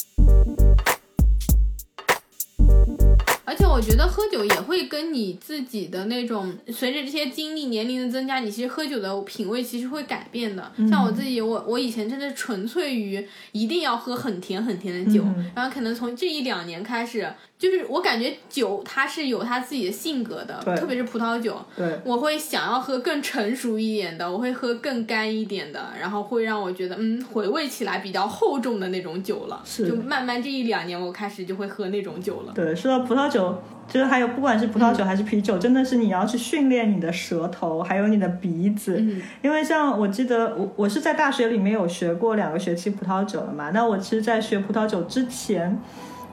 我我觉得喝酒也会跟你自己的那种，随着这些经历、年龄的增加，你其实喝酒的品味其实会改变的。像我自己，我我以前真的纯粹于一定要喝很甜很甜的酒，然后可能从这一两年开始。就是我感觉酒它是有它自己的性格的，特别是葡萄酒，我会想要喝更成熟一点的，我会喝更干一点的，然后会让我觉得嗯回味起来比较厚重的那种酒了。是，就慢慢这一两年我开始就会喝那种酒了。对，说到葡萄酒，就是还有不管是葡萄酒还是啤酒，真的是你要去训练你的舌头，还有你的鼻子，因为像我记得我我是在大学里面有学过两个学期葡萄酒了嘛，那我其实，在学葡萄酒之前。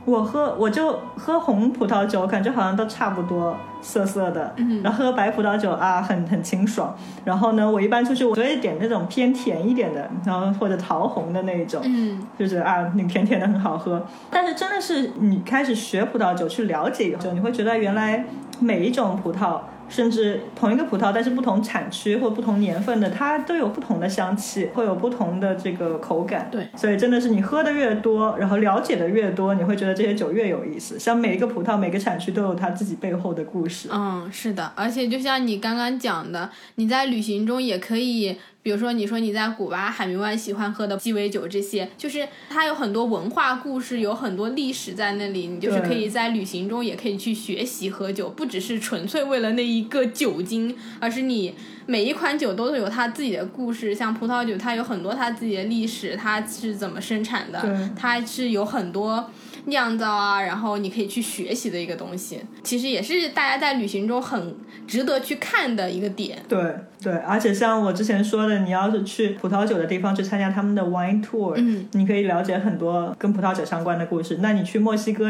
我喝我就喝红葡萄酒，感觉好像都差不多涩涩的。嗯，然后喝白葡萄酒啊，很很清爽。然后呢，我一般出去我会点那种偏甜一点的，然后或者桃红的那种。嗯，就是啊，那甜甜的很好喝。但是真的是你开始学葡萄酒去了解以后，你会觉得原来每一种葡萄。甚至同一个葡萄，但是不同产区或不同年份的，它都有不同的香气，会有不同的这个口感。对，所以真的是你喝的越多，然后了解的越多，你会觉得这些酒越有意思。像每一个葡萄，每个产区都有它自己背后的故事。嗯，是的，而且就像你刚刚讲的，你在旅行中也可以。比如说，你说你在古巴、海明湾喜欢喝的鸡尾酒，这些就是它有很多文化故事，有很多历史在那里。你就是可以在旅行中也可以去学习喝酒，不只是纯粹为了那一个酒精，而是你每一款酒都是有它自己的故事。像葡萄酒，它有很多它自己的历史，它是怎么生产的，它是有很多。酿造啊，然后你可以去学习的一个东西，其实也是大家在旅行中很值得去看的一个点。对对，而且像我之前说的，你要是去葡萄酒的地方去参加他们的 wine tour，嗯，你可以了解很多跟葡萄酒相关的故事。那你去墨西哥，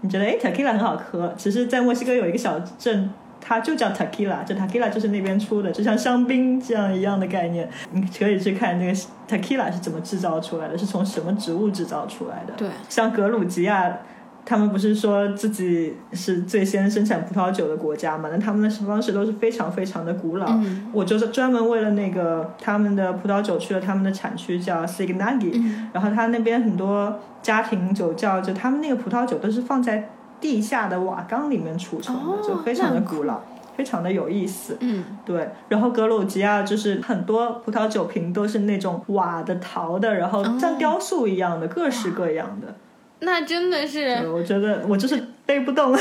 你觉得哎，tequila 很好喝，其实，在墨西哥有一个小镇。它就叫 tequila，就 tequila 就是那边出的，就像香槟这样一样的概念。你可以去看那个 tequila 是怎么制造出来的，是从什么植物制造出来的。对，像格鲁吉亚，他们不是说自己是最先生产葡萄酒的国家嘛？那他们的方式都是非常非常的古老。我就是专门为了那个他们的葡萄酒去了他们的产区叫 Signagi，然后他那边很多家庭酒窖，就他们那个葡萄酒都是放在。地下的瓦缸里面储存的，就非常的古老，非常的有意思。嗯，对。然后格鲁吉亚就是很多葡萄酒瓶都是那种瓦的、陶的，然后像雕塑一样的，各式各样的。那真的是，我觉得我就是背不动。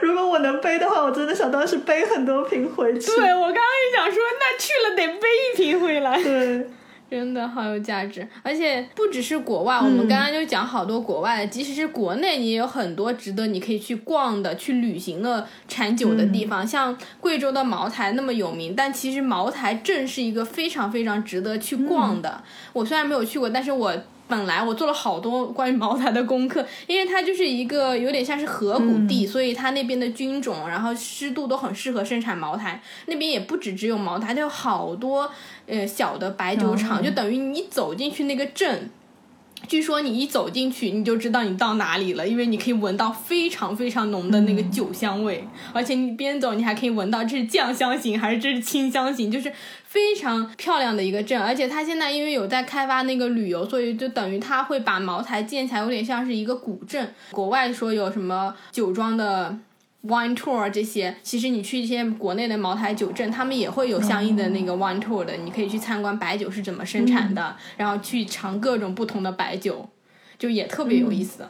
如果我能背的话，我真的想当时背很多瓶回去。对我刚刚也想说，那去了得背一瓶回来。对。真的好有价值，而且不只是国外，我们刚刚就讲好多国外的，即使是国内，你也有很多值得你可以去逛的、去旅行的产酒的地方。像贵州的茅台那么有名，但其实茅台镇是一个非常非常值得去逛的。我虽然没有去过，但是我。本来我做了好多关于茅台的功课，因为它就是一个有点像是河谷地，所以它那边的菌种，然后湿度都很适合生产茅台。那边也不止只有茅台，它有好多呃小的白酒厂，就等于你走进去那个镇。据说你一走进去，你就知道你到哪里了，因为你可以闻到非常非常浓的那个酒香味，而且你边走你还可以闻到这是酱香型还是这是清香型，就是非常漂亮的一个镇。而且它现在因为有在开发那个旅游，所以就等于它会把茅台建起来，有点像是一个古镇。国外说有什么酒庄的。Wine tour 这些，其实你去一些国内的茅台酒镇，他们也会有相应的那个 wine tour 的，你可以去参观白酒是怎么生产的，然后去尝各种不同的白酒，就也特别有意思。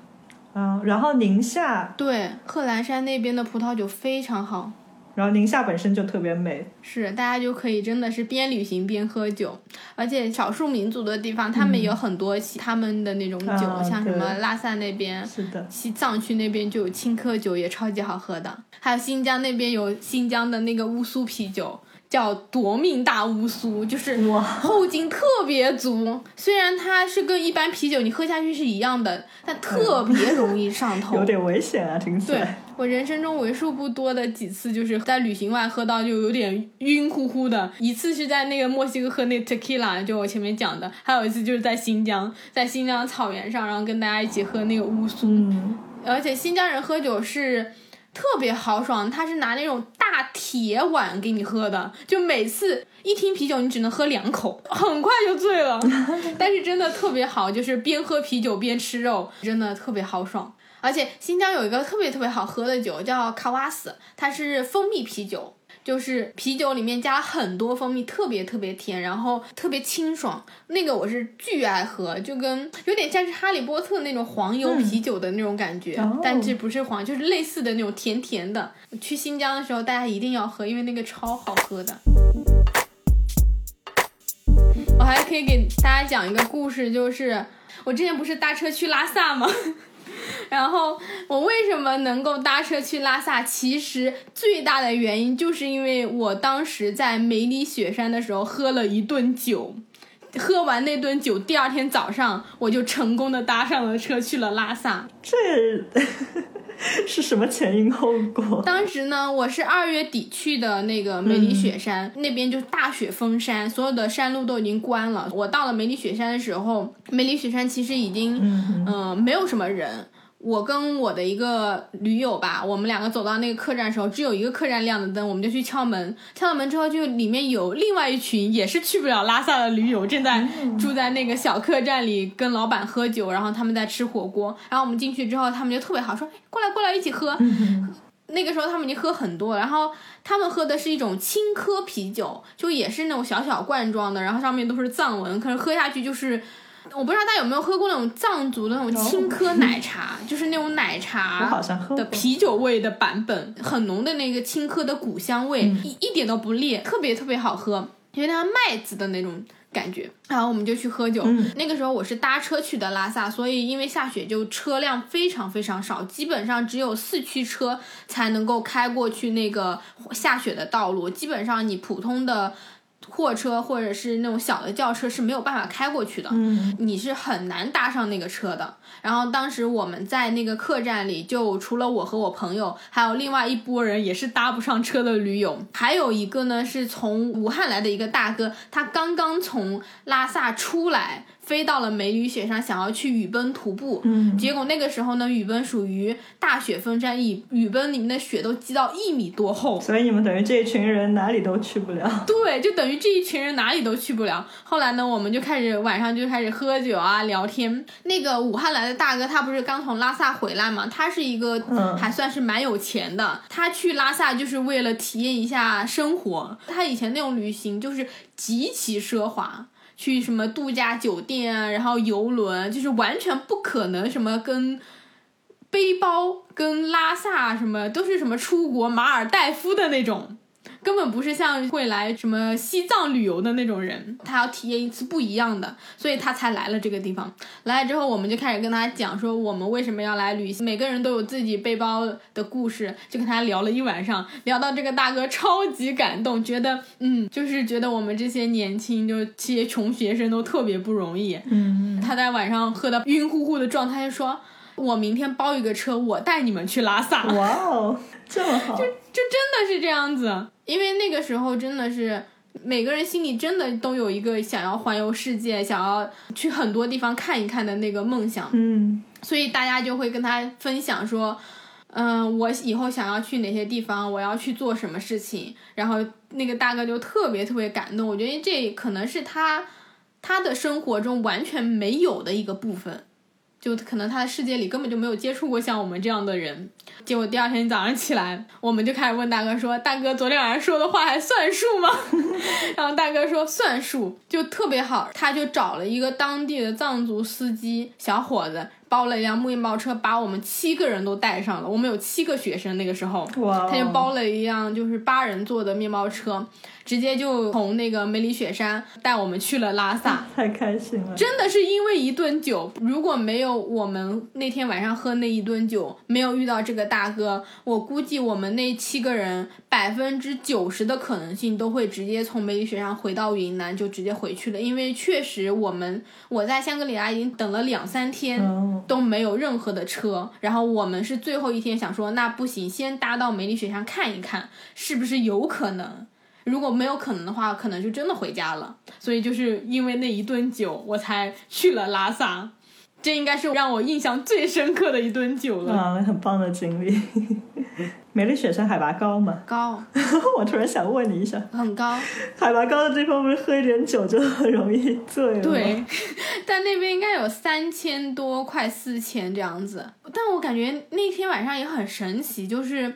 嗯，然后宁夏，对，贺兰山那边的葡萄酒非常好。然后宁夏本身就特别美，是大家就可以真的是边旅行边喝酒，而且少数民族的地方，他们有很多他们的那种酒，像什么拉萨那边，是的，西藏区那边就有青稞酒，也超级好喝的，还有新疆那边有新疆的那个乌苏啤酒。叫夺命大乌苏，就是后劲特别足。虽然它是跟一般啤酒你喝下去是一样的，但特别容易上 头，有点危险啊！听起来。对我人生中为数不多的几次，就是在旅行外喝到就有点晕乎乎的。一次是在那个墨西哥喝那 tequila，就我前面讲的；还有一次就是在新疆，在新疆草原上，然后跟大家一起喝那个乌苏。嗯。而且新疆人喝酒是。特别豪爽，他是拿那种大铁碗给你喝的，就每次一听啤酒，你只能喝两口，很快就醉了。但是真的特别好，就是边喝啤酒边吃肉，真的特别豪爽。而且新疆有一个特别特别好喝的酒叫卡瓦斯，它是蜂蜜啤酒。就是啤酒里面加了很多蜂蜜，特别特别甜，然后特别清爽。那个我是巨爱喝，就跟有点像是哈利波特那种黄油啤酒的那种感觉，但这不是黄，就是类似的那种甜甜的。去新疆的时候，大家一定要喝，因为那个超好喝的。我还可以给大家讲一个故事，就是我之前不是搭车去拉萨吗？然后我为什么能够搭车去拉萨？其实最大的原因就是因为我当时在梅里雪山的时候喝了一顿酒，喝完那顿酒，第二天早上我就成功的搭上了车去了拉萨。这 是什么前因后果？当时呢，我是二月底去的那个梅里雪山，那边就是大雪封山，所有的山路都已经关了。我到了梅里雪山的时候，梅里雪山其实已经嗯没有什么人。我跟我的一个驴友吧，我们两个走到那个客栈的时候，只有一个客栈亮的灯，我们就去敲门。敲了门之后，就里面有另外一群也是去不了拉萨的驴友，正在住在那个小客栈里跟老板喝酒，然后他们在吃火锅。然后我们进去之后，他们就特别好，说过来过来一起喝。那个时候他们已经喝很多，然后他们喝的是一种青稞啤酒，就也是那种小小罐装的，然后上面都是藏文，可是喝下去就是。我不知道大家有没有喝过那种藏族的那种青稞奶茶，就是那种奶茶的啤酒味的版本，很浓的那个青稞的谷香味，一一点都不烈，特别特别好喝，因为它麦子的那种感觉。然后我们就去喝酒，那个时候我是搭车去的拉萨，所以因为下雪就车辆非常非常少，基本上只有四驱车才能够开过去那个下雪的道路，基本上你普通的。货车或者是那种小的轿车是没有办法开过去的，你是很难搭上那个车的。然后当时我们在那个客栈里，就除了我和我朋友，还有另外一拨人也是搭不上车的驴友，还有一个呢是从武汉来的一个大哥，他刚刚从拉萨出来。飞到了梅里雪山，想要去雨崩徒步，嗯，结果那个时候呢，雨崩属于大雪封山，雨雨崩里面的雪都积到一米多厚，所以你们等于这一群人哪里都去不了。对，就等于这一群人哪里都去不了。后来呢，我们就开始晚上就开始喝酒啊，聊天。那个武汉来的大哥，他不是刚从拉萨回来嘛？他是一个还算是蛮有钱的，他去拉萨就是为了体验一下生活。他以前那种旅行就是极其奢华。去什么度假酒店啊，然后游轮，就是完全不可能什么跟背包跟拉萨什么都是什么出国马尔代夫的那种。根本不是像会来什么西藏旅游的那种人，他要体验一次不一样的，所以他才来了这个地方。来了之后，我们就开始跟他讲说我们为什么要来旅行，每个人都有自己背包的故事，就跟他聊了一晚上，聊到这个大哥超级感动，觉得嗯，就是觉得我们这些年轻就这些穷学生都特别不容易。嗯，他在晚上喝的晕乎乎的状态说。我明天包一个车，我带你们去拉萨。哇哦，这么好！就就真的是这样子，因为那个时候真的是每个人心里真的都有一个想要环游世界、想要去很多地方看一看的那个梦想。嗯，所以大家就会跟他分享说，嗯，我以后想要去哪些地方，我要去做什么事情。然后那个大哥就特别特别感动，我觉得这可能是他他的生活中完全没有的一个部分。就可能他的世界里根本就没有接触过像我们这样的人，结果第二天早上起来，我们就开始问大哥说：“大哥，昨天晚上说的话还算数吗？” 然后大哥说：“算数，就特别好。”他就找了一个当地的藏族司机小伙子。包了一辆面包车，把我们七个人都带上了。我们有七个学生，那个时候，他就包了一辆就是八人座的面包车，直接就从那个梅里雪山带我们去了拉萨。太开心了！真的是因为一顿酒，如果没有我们那天晚上喝那一顿酒，没有遇到这个大哥，我估计我们那七个人百分之九十的可能性都会直接从梅里雪山回到云南，就直接回去了。因为确实我们我在香格里拉已经等了两三天。都没有任何的车，然后我们是最后一天想说，那不行，先搭到梅里雪山看一看，是不是有可能？如果没有可能的话，可能就真的回家了。所以就是因为那一顿酒，我才去了拉萨。这应该是让我印象最深刻的一顿酒了。啊，很棒的经历。美丽雪山海拔高吗？高，我突然想问你一下，很高。海拔高的地方不是喝一点酒就很容易醉吗？对，但那边应该有三千多，快四千这样子。但我感觉那天晚上也很神奇，就是。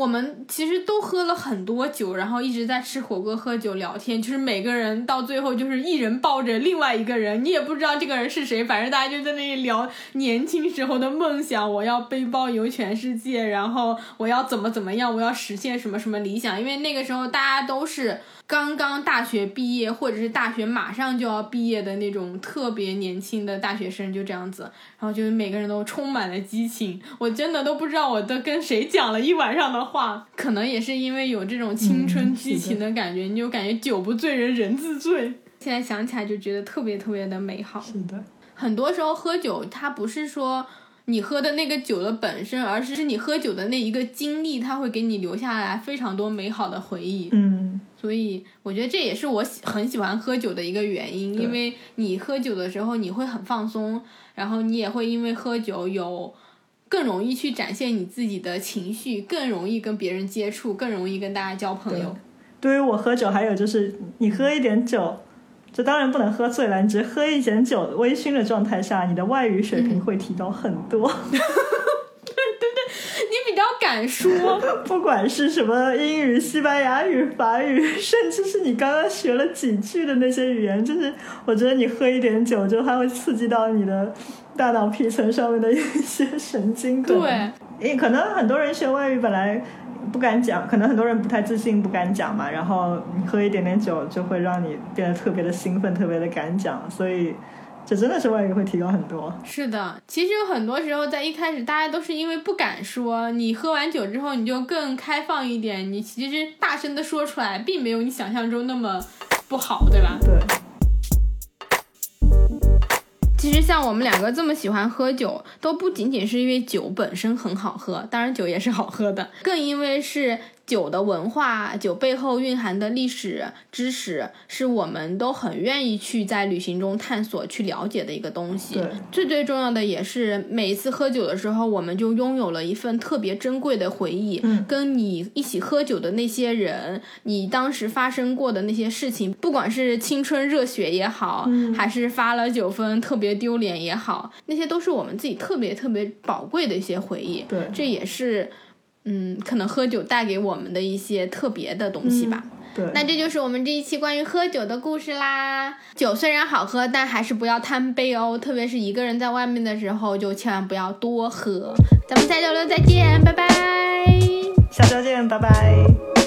我们其实都喝了很多酒，然后一直在吃火锅、喝酒、聊天，就是每个人到最后就是一人抱着另外一个人，你也不知道这个人是谁，反正大家就在那里聊年轻时候的梦想，我要背包游全世界，然后我要怎么怎么样，我要实现什么什么理想，因为那个时候大家都是。刚刚大学毕业，或者是大学马上就要毕业的那种特别年轻的大学生，就这样子，然后就是每个人都充满了激情，我真的都不知道我都跟谁讲了一晚上的话，可能也是因为有这种青春激情的感觉，你就感觉酒不醉人人自醉，现在想起来就觉得特别特别的美好。是的，很多时候喝酒，它不是说。你喝的那个酒的本身，而是你喝酒的那一个经历，它会给你留下来非常多美好的回忆。嗯，所以我觉得这也是我喜很喜欢喝酒的一个原因，因为你喝酒的时候你会很放松，然后你也会因为喝酒有更容易去展现你自己的情绪，更容易跟别人接触，更容易跟大家交朋友。对于我喝酒，还有就是你喝一点酒。这当然不能喝醉了，你只喝一点酒，微醺的状态下，你的外语水平会提高很多。对对对，你比较敢说，不管是什么英语、西班牙语、法语，甚至是你刚刚学了几句的那些语言，就是我觉得你喝一点酒，就它会刺激到你的大脑皮层上面的一些神经。对，因为可能很多人学外语本来。不敢讲，可能很多人不太自信，不敢讲嘛。然后你喝一点点酒，就会让你变得特别的兴奋，特别的敢讲。所以，这真的是外语会提高很多。是的，其实有很多时候在一开始，大家都是因为不敢说。你喝完酒之后，你就更开放一点，你其实大声的说出来，并没有你想象中那么不好，对吧？对。其实像我们两个这么喜欢喝酒，都不仅仅是因为酒本身很好喝，当然酒也是好喝的，更因为是。酒的文化，酒背后蕴含的历史知识，是我们都很愿意去在旅行中探索、去了解的一个东西。最最重要的也是每一次喝酒的时候，我们就拥有了一份特别珍贵的回忆。嗯，跟你一起喝酒的那些人，你当时发生过的那些事情，不管是青春热血也好，还是发了酒疯特别丢脸也好，那些都是我们自己特别特别宝贵的一些回忆。对，这也是。嗯，可能喝酒带给我们的一些特别的东西吧。对，那这就是我们这一期关于喝酒的故事啦。酒虽然好喝，但还是不要贪杯哦，特别是一个人在外面的时候，就千万不要多喝。咱们下周六再见，拜拜。下周见，拜拜。